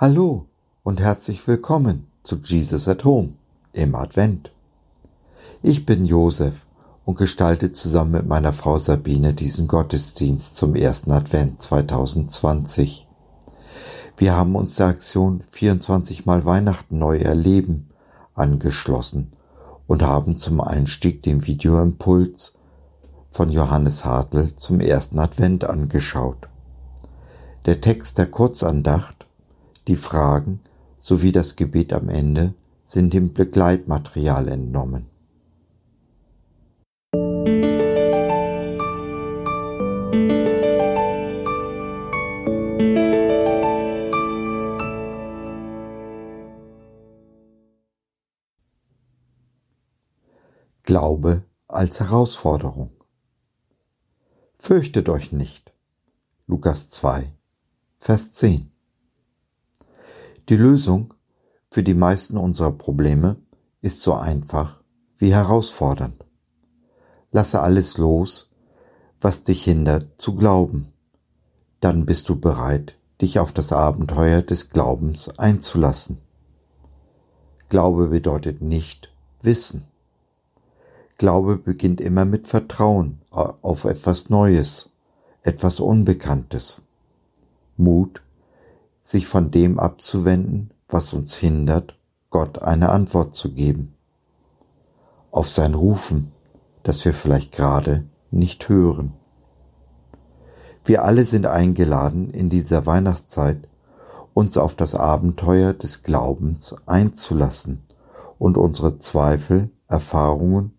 Hallo und herzlich willkommen zu Jesus at Home im Advent. Ich bin Josef und gestalte zusammen mit meiner Frau Sabine diesen Gottesdienst zum ersten Advent 2020. Wir haben uns der Aktion 24 mal Weihnachten neu erleben angeschlossen und haben zum Einstieg den Videoimpuls von Johannes Hartl zum ersten Advent angeschaut. Der Text der Kurzandacht die Fragen sowie das Gebet am Ende sind dem Begleitmaterial entnommen. Glaube als Herausforderung. Fürchtet euch nicht. Lukas 2, Vers 10. Die Lösung für die meisten unserer Probleme ist so einfach wie herausfordernd. Lasse alles los, was dich hindert zu glauben. Dann bist du bereit, dich auf das Abenteuer des Glaubens einzulassen. Glaube bedeutet nicht Wissen. Glaube beginnt immer mit Vertrauen auf etwas Neues, etwas Unbekanntes. Mut sich von dem abzuwenden, was uns hindert, Gott eine Antwort zu geben. Auf sein Rufen, das wir vielleicht gerade nicht hören. Wir alle sind eingeladen, in dieser Weihnachtszeit uns auf das Abenteuer des Glaubens einzulassen und unsere Zweifel, Erfahrungen,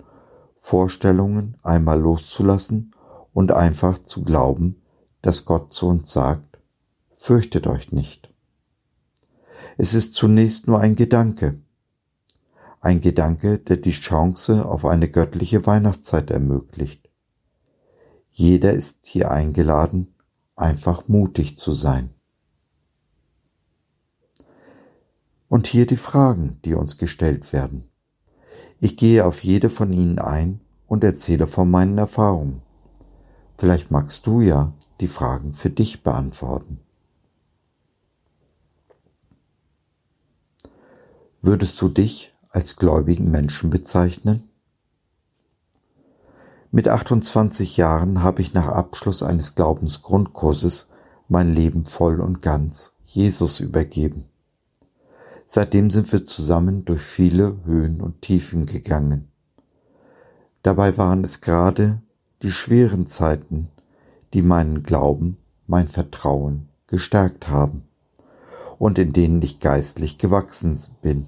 Vorstellungen einmal loszulassen und einfach zu glauben, dass Gott zu uns sagt, fürchtet euch nicht. Es ist zunächst nur ein Gedanke, ein Gedanke, der die Chance auf eine göttliche Weihnachtszeit ermöglicht. Jeder ist hier eingeladen, einfach mutig zu sein. Und hier die Fragen, die uns gestellt werden. Ich gehe auf jede von ihnen ein und erzähle von meinen Erfahrungen. Vielleicht magst du ja die Fragen für dich beantworten. Würdest du dich als gläubigen Menschen bezeichnen? Mit 28 Jahren habe ich nach Abschluss eines Glaubensgrundkurses mein Leben voll und ganz Jesus übergeben. Seitdem sind wir zusammen durch viele Höhen und Tiefen gegangen. Dabei waren es gerade die schweren Zeiten, die meinen Glauben, mein Vertrauen gestärkt haben und in denen ich geistlich gewachsen bin.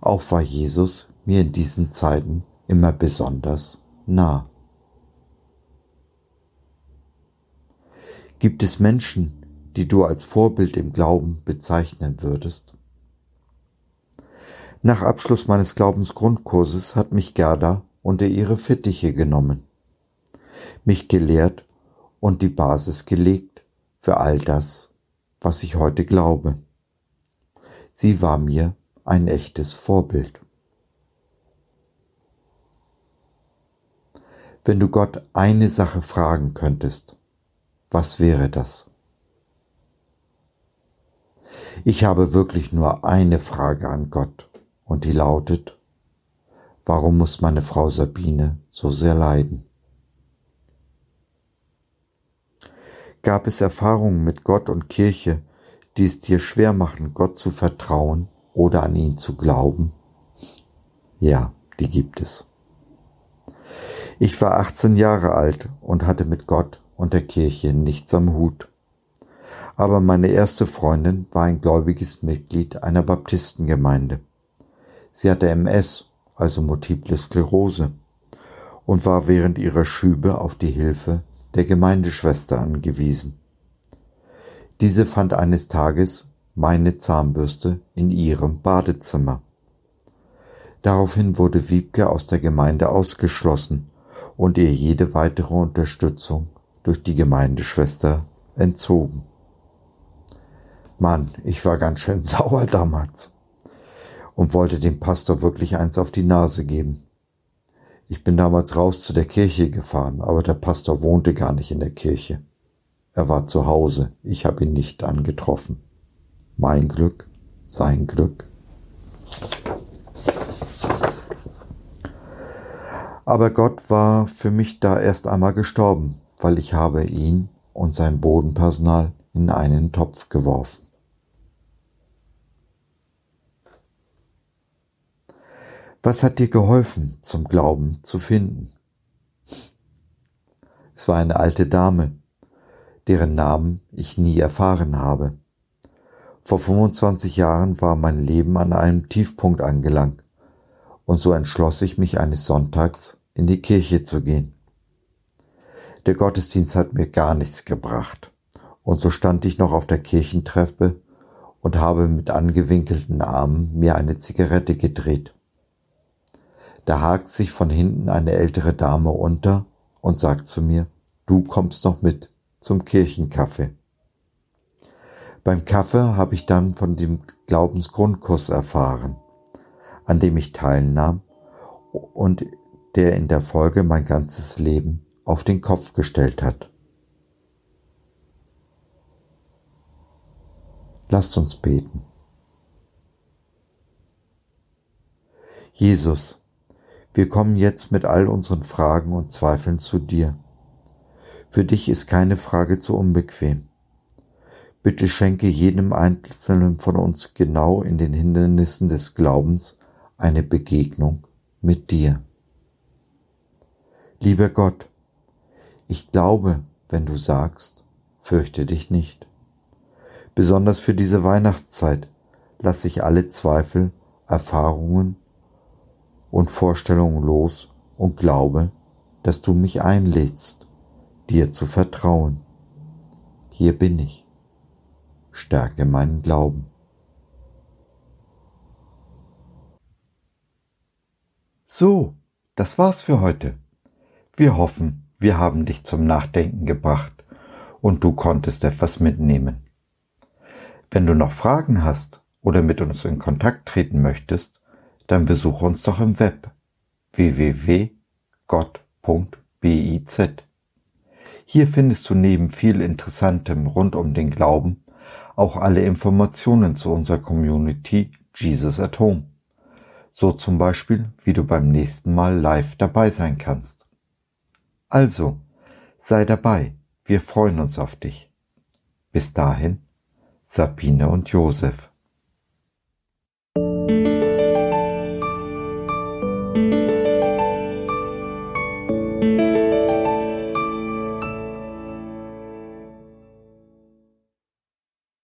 Auch war Jesus mir in diesen Zeiten immer besonders nah. Gibt es Menschen, die du als Vorbild im Glauben bezeichnen würdest? Nach Abschluss meines Glaubensgrundkurses hat mich Gerda unter ihre Fittiche genommen, mich gelehrt und die Basis gelegt für all das, was ich heute glaube. Sie war mir ein echtes Vorbild. Wenn du Gott eine Sache fragen könntest, was wäre das? Ich habe wirklich nur eine Frage an Gott und die lautet, warum muss meine Frau Sabine so sehr leiden? Gab es Erfahrungen mit Gott und Kirche, die es dir schwer machen, Gott zu vertrauen oder an ihn zu glauben? Ja, die gibt es. Ich war 18 Jahre alt und hatte mit Gott und der Kirche nichts am Hut. Aber meine erste Freundin war ein gläubiges Mitglied einer Baptistengemeinde. Sie hatte MS, also Multiple Sklerose, und war während ihrer Schübe auf die Hilfe der Gemeindeschwester angewiesen. Diese fand eines Tages meine Zahnbürste in ihrem Badezimmer. Daraufhin wurde Wiebke aus der Gemeinde ausgeschlossen und ihr jede weitere Unterstützung durch die Gemeindeschwester entzogen. Mann, ich war ganz schön sauer damals und wollte dem Pastor wirklich eins auf die Nase geben. Ich bin damals raus zu der Kirche gefahren, aber der Pastor wohnte gar nicht in der Kirche. Er war zu Hause, ich habe ihn nicht angetroffen. mein Glück, sein Glück. Aber Gott war für mich da erst einmal gestorben, weil ich habe ihn und sein Bodenpersonal in einen Topf geworfen. Was hat dir geholfen, zum Glauben zu finden? Es war eine alte Dame, deren Namen ich nie erfahren habe. Vor 25 Jahren war mein Leben an einem Tiefpunkt angelangt und so entschloss ich mich eines Sonntags in die Kirche zu gehen. Der Gottesdienst hat mir gar nichts gebracht und so stand ich noch auf der Kirchentreppe und habe mit angewinkelten Armen mir eine Zigarette gedreht. Da hakt sich von hinten eine ältere Dame unter und sagt zu mir, du kommst noch mit zum Kirchenkaffee. Beim Kaffee habe ich dann von dem Glaubensgrundkurs erfahren, an dem ich teilnahm und der in der Folge mein ganzes Leben auf den Kopf gestellt hat. Lasst uns beten. Jesus, wir kommen jetzt mit all unseren Fragen und Zweifeln zu dir. Für dich ist keine Frage zu unbequem. Bitte schenke jedem Einzelnen von uns genau in den Hindernissen des Glaubens eine Begegnung mit dir. Lieber Gott, ich glaube, wenn du sagst, fürchte dich nicht. Besonders für diese Weihnachtszeit lasse ich alle Zweifel, Erfahrungen und Vorstellungen los und glaube, dass du mich einlädst, dir zu vertrauen. Hier bin ich. Stärke meinen Glauben. So, das war's für heute. Wir hoffen, wir haben dich zum Nachdenken gebracht und du konntest etwas mitnehmen. Wenn du noch Fragen hast oder mit uns in Kontakt treten möchtest, dann besuche uns doch im Web www.gott.biz. Hier findest du neben viel Interessantem rund um den Glauben auch alle Informationen zu unserer Community Jesus at Home. So zum Beispiel, wie du beim nächsten Mal live dabei sein kannst. Also, sei dabei, wir freuen uns auf dich. Bis dahin, Sabine und Josef.